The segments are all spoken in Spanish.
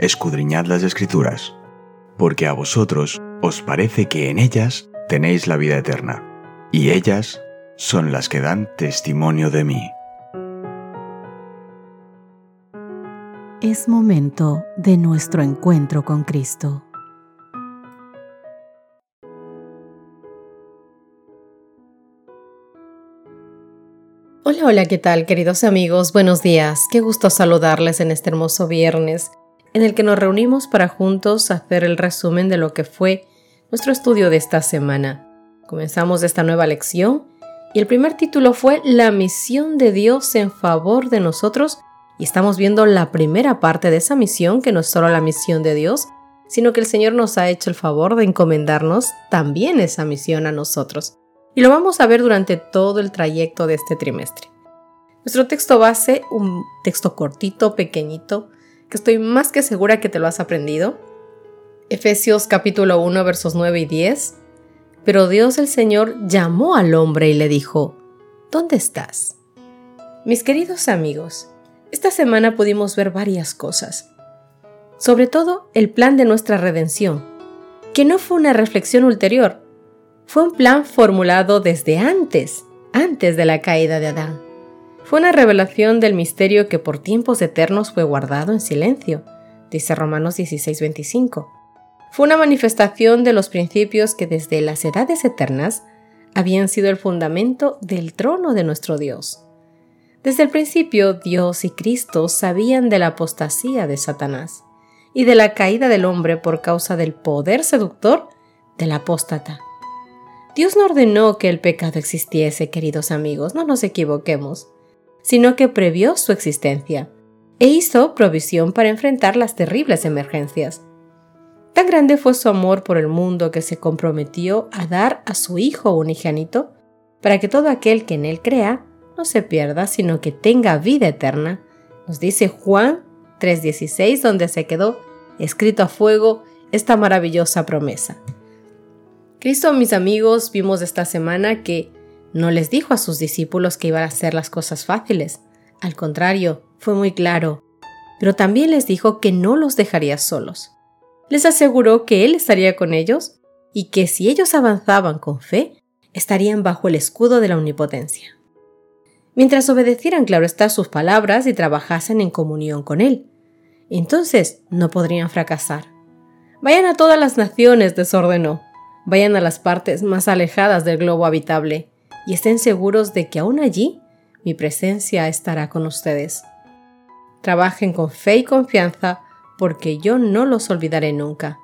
escudriñad las escrituras, porque a vosotros os parece que en ellas tenéis la vida eterna, y ellas son las que dan testimonio de mí. Es momento de nuestro encuentro con Cristo. Hola, hola, ¿qué tal queridos amigos? Buenos días, qué gusto saludarles en este hermoso viernes en el que nos reunimos para juntos hacer el resumen de lo que fue nuestro estudio de esta semana. Comenzamos esta nueva lección y el primer título fue La misión de Dios en favor de nosotros y estamos viendo la primera parte de esa misión que no es solo la misión de Dios, sino que el Señor nos ha hecho el favor de encomendarnos también esa misión a nosotros. Y lo vamos a ver durante todo el trayecto de este trimestre. Nuestro texto base, un texto cortito, pequeñito, que estoy más que segura que te lo has aprendido. Efesios capítulo 1 versos 9 y 10. Pero Dios el Señor llamó al hombre y le dijo, ¿Dónde estás? Mis queridos amigos, esta semana pudimos ver varias cosas. Sobre todo el plan de nuestra redención, que no fue una reflexión ulterior, fue un plan formulado desde antes, antes de la caída de Adán. Fue una revelación del misterio que por tiempos eternos fue guardado en silencio, dice Romanos 16:25. Fue una manifestación de los principios que desde las edades eternas habían sido el fundamento del trono de nuestro Dios. Desde el principio Dios y Cristo sabían de la apostasía de Satanás y de la caída del hombre por causa del poder seductor del apóstata. Dios no ordenó que el pecado existiese, queridos amigos, no nos equivoquemos sino que previó su existencia e hizo provisión para enfrentar las terribles emergencias. Tan grande fue su amor por el mundo que se comprometió a dar a su Hijo unigénito para que todo aquel que en él crea no se pierda, sino que tenga vida eterna. Nos dice Juan 3:16, donde se quedó escrito a fuego esta maravillosa promesa. Cristo, mis amigos, vimos esta semana que no les dijo a sus discípulos que iban a hacer las cosas fáciles. Al contrario, fue muy claro. Pero también les dijo que no los dejaría solos. Les aseguró que Él estaría con ellos y que si ellos avanzaban con fe, estarían bajo el escudo de la omnipotencia. Mientras obedecieran, claro está, sus palabras y trabajasen en comunión con Él. Entonces no podrían fracasar. Vayan a todas las naciones, desordenó. Vayan a las partes más alejadas del globo habitable y estén seguros de que aún allí mi presencia estará con ustedes. Trabajen con fe y confianza porque yo no los olvidaré nunca.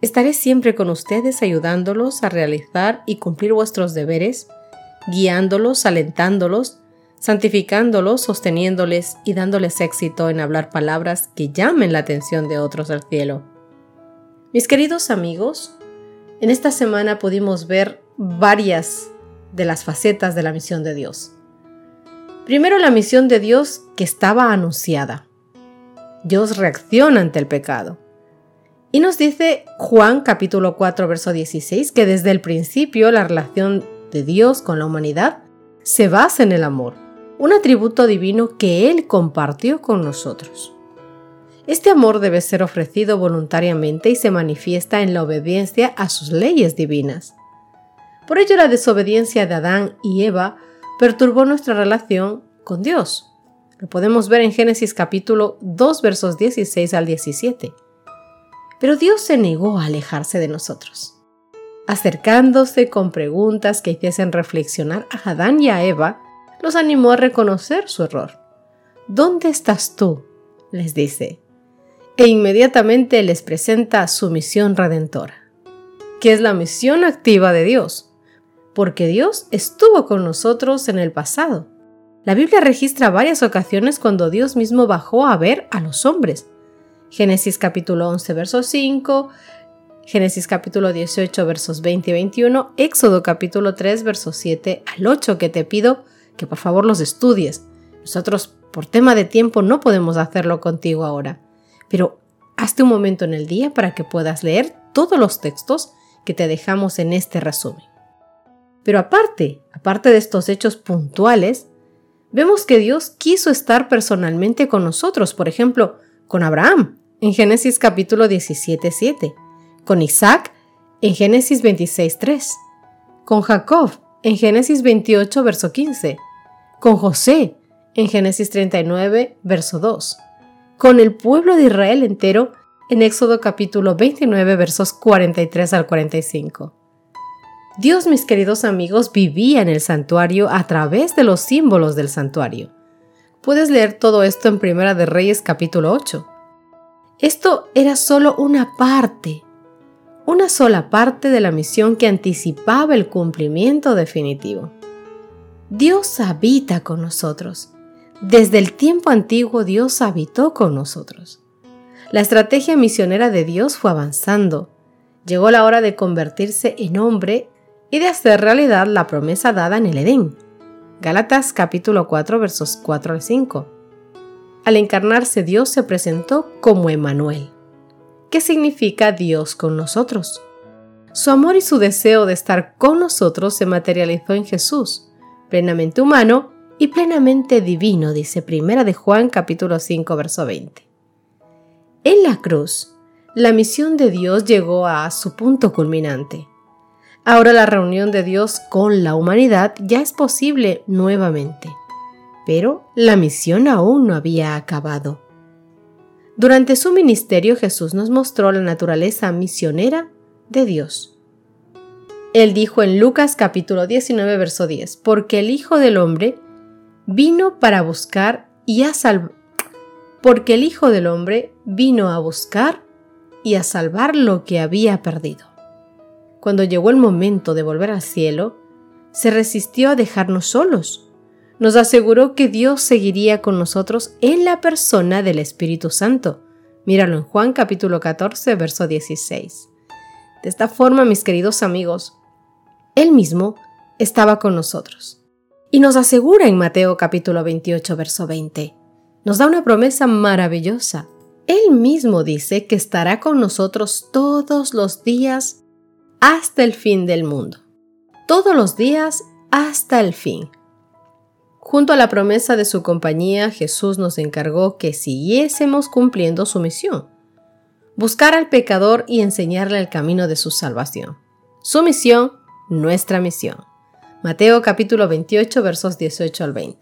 Estaré siempre con ustedes ayudándolos a realizar y cumplir vuestros deberes, guiándolos, alentándolos, santificándolos, sosteniéndoles y dándoles éxito en hablar palabras que llamen la atención de otros al cielo. Mis queridos amigos, en esta semana pudimos ver varias de las facetas de la misión de Dios. Primero la misión de Dios que estaba anunciada. Dios reacciona ante el pecado. Y nos dice Juan capítulo 4 verso 16 que desde el principio la relación de Dios con la humanidad se basa en el amor, un atributo divino que Él compartió con nosotros. Este amor debe ser ofrecido voluntariamente y se manifiesta en la obediencia a sus leyes divinas. Por ello la desobediencia de Adán y Eva perturbó nuestra relación con Dios. Lo podemos ver en Génesis capítulo 2 versos 16 al 17. Pero Dios se negó a alejarse de nosotros, acercándose con preguntas que hiciesen reflexionar a Adán y a Eva, los animó a reconocer su error. ¿Dónde estás tú? les dice. E inmediatamente les presenta su misión redentora, que es la misión activa de Dios porque Dios estuvo con nosotros en el pasado. La Biblia registra varias ocasiones cuando Dios mismo bajó a ver a los hombres. Génesis capítulo 11, verso 5, Génesis capítulo 18, versos 20 y 21, Éxodo capítulo 3, versos 7 al 8, que te pido que por favor los estudies. Nosotros, por tema de tiempo, no podemos hacerlo contigo ahora, pero hazte un momento en el día para que puedas leer todos los textos que te dejamos en este resumen. Pero aparte, aparte de estos hechos puntuales, vemos que Dios quiso estar personalmente con nosotros, por ejemplo, con Abraham, en Génesis capítulo 17, 7, con Isaac en Génesis 26, 3, con Jacob en Génesis 28, verso 15, con José en Génesis 39, verso 2, con el pueblo de Israel entero en Éxodo capítulo 29, versos 43 al 45. Dios, mis queridos amigos, vivía en el santuario a través de los símbolos del santuario. Puedes leer todo esto en Primera de Reyes capítulo 8. Esto era solo una parte, una sola parte de la misión que anticipaba el cumplimiento definitivo. Dios habita con nosotros. Desde el tiempo antiguo Dios habitó con nosotros. La estrategia misionera de Dios fue avanzando. Llegó la hora de convertirse en hombre y de hacer realidad la promesa dada en el Edén. Gálatas capítulo 4 versos 4 al 5. Al encarnarse Dios se presentó como Emanuel, que significa Dios con nosotros. Su amor y su deseo de estar con nosotros se materializó en Jesús, plenamente humano y plenamente divino, dice Primera de Juan capítulo 5 verso 20. En la cruz, la misión de Dios llegó a su punto culminante. Ahora la reunión de Dios con la humanidad ya es posible nuevamente, pero la misión aún no había acabado. Durante su ministerio Jesús nos mostró la naturaleza misionera de Dios. Él dijo en Lucas capítulo 19 verso 10, porque el Hijo del Hombre vino para buscar y a salvar, porque el Hijo del Hombre vino a buscar y a salvar lo que había perdido cuando llegó el momento de volver al cielo, se resistió a dejarnos solos. Nos aseguró que Dios seguiría con nosotros en la persona del Espíritu Santo. Míralo en Juan capítulo 14, verso 16. De esta forma, mis queridos amigos, Él mismo estaba con nosotros. Y nos asegura en Mateo capítulo 28, verso 20. Nos da una promesa maravillosa. Él mismo dice que estará con nosotros todos los días hasta el fin del mundo. Todos los días hasta el fin. Junto a la promesa de su compañía, Jesús nos encargó que siguiésemos cumpliendo su misión, buscar al pecador y enseñarle el camino de su salvación. Su misión, nuestra misión. Mateo capítulo 28 versos 18 al 20.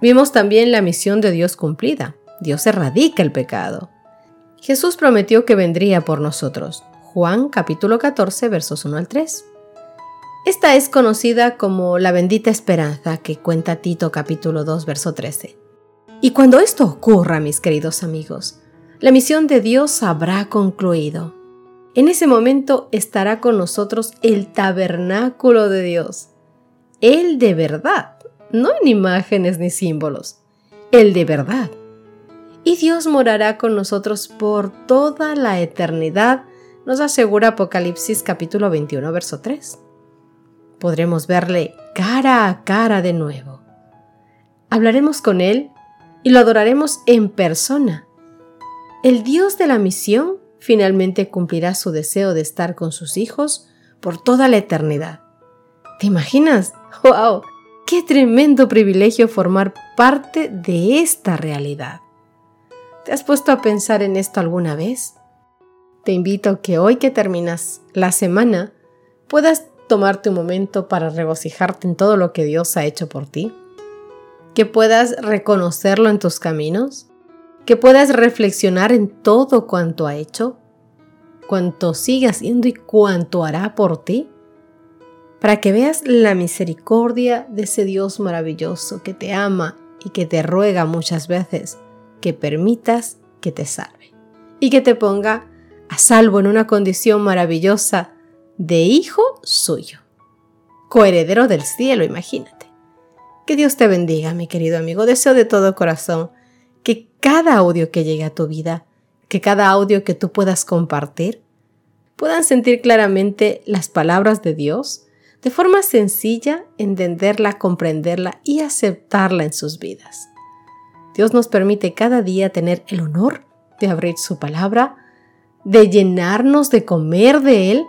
Vimos también la misión de Dios cumplida. Dios erradica el pecado. Jesús prometió que vendría por nosotros. Juan capítulo 14 versos 1 al 3. Esta es conocida como la bendita esperanza que cuenta Tito capítulo 2 verso 13. Y cuando esto ocurra, mis queridos amigos, la misión de Dios habrá concluido. En ese momento estará con nosotros el tabernáculo de Dios, el de verdad, no en imágenes ni símbolos, el de verdad. Y Dios morará con nosotros por toda la eternidad nos asegura Apocalipsis capítulo 21, verso 3. Podremos verle cara a cara de nuevo. Hablaremos con Él y lo adoraremos en persona. El Dios de la misión finalmente cumplirá su deseo de estar con sus hijos por toda la eternidad. ¿Te imaginas? ¡Wow! ¡Qué tremendo privilegio formar parte de esta realidad! ¿Te has puesto a pensar en esto alguna vez? Te invito que hoy que terminas la semana puedas tomarte un momento para regocijarte en todo lo que Dios ha hecho por ti, que puedas reconocerlo en tus caminos, que puedas reflexionar en todo cuanto ha hecho, cuanto sigue haciendo y cuanto hará por ti, para que veas la misericordia de ese Dios maravilloso que te ama y que te ruega muchas veces que permitas que te salve. Y que te ponga a salvo en una condición maravillosa de hijo suyo, coheredero del cielo, imagínate. Que Dios te bendiga, mi querido amigo. Deseo de todo corazón que cada audio que llegue a tu vida, que cada audio que tú puedas compartir, puedan sentir claramente las palabras de Dios, de forma sencilla, entenderla, comprenderla y aceptarla en sus vidas. Dios nos permite cada día tener el honor de abrir su palabra, de llenarnos, de comer de Él,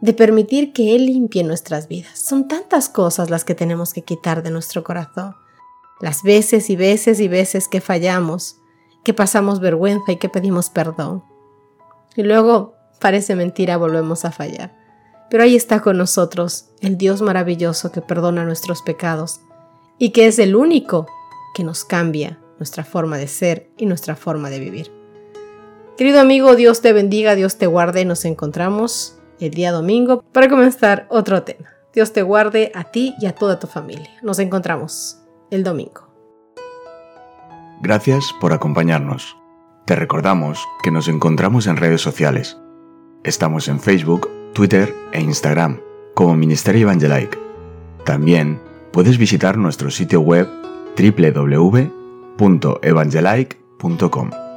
de permitir que Él limpie nuestras vidas. Son tantas cosas las que tenemos que quitar de nuestro corazón. Las veces y veces y veces que fallamos, que pasamos vergüenza y que pedimos perdón. Y luego, parece mentira, volvemos a fallar. Pero ahí está con nosotros el Dios maravilloso que perdona nuestros pecados y que es el único que nos cambia nuestra forma de ser y nuestra forma de vivir. Querido amigo, Dios te bendiga, Dios te guarde. Nos encontramos el día domingo para comenzar otro tema. Dios te guarde a ti y a toda tu familia. Nos encontramos el domingo. Gracias por acompañarnos. Te recordamos que nos encontramos en redes sociales. Estamos en Facebook, Twitter e Instagram como Ministerio Evangelike. También puedes visitar nuestro sitio web www.evangelike.com.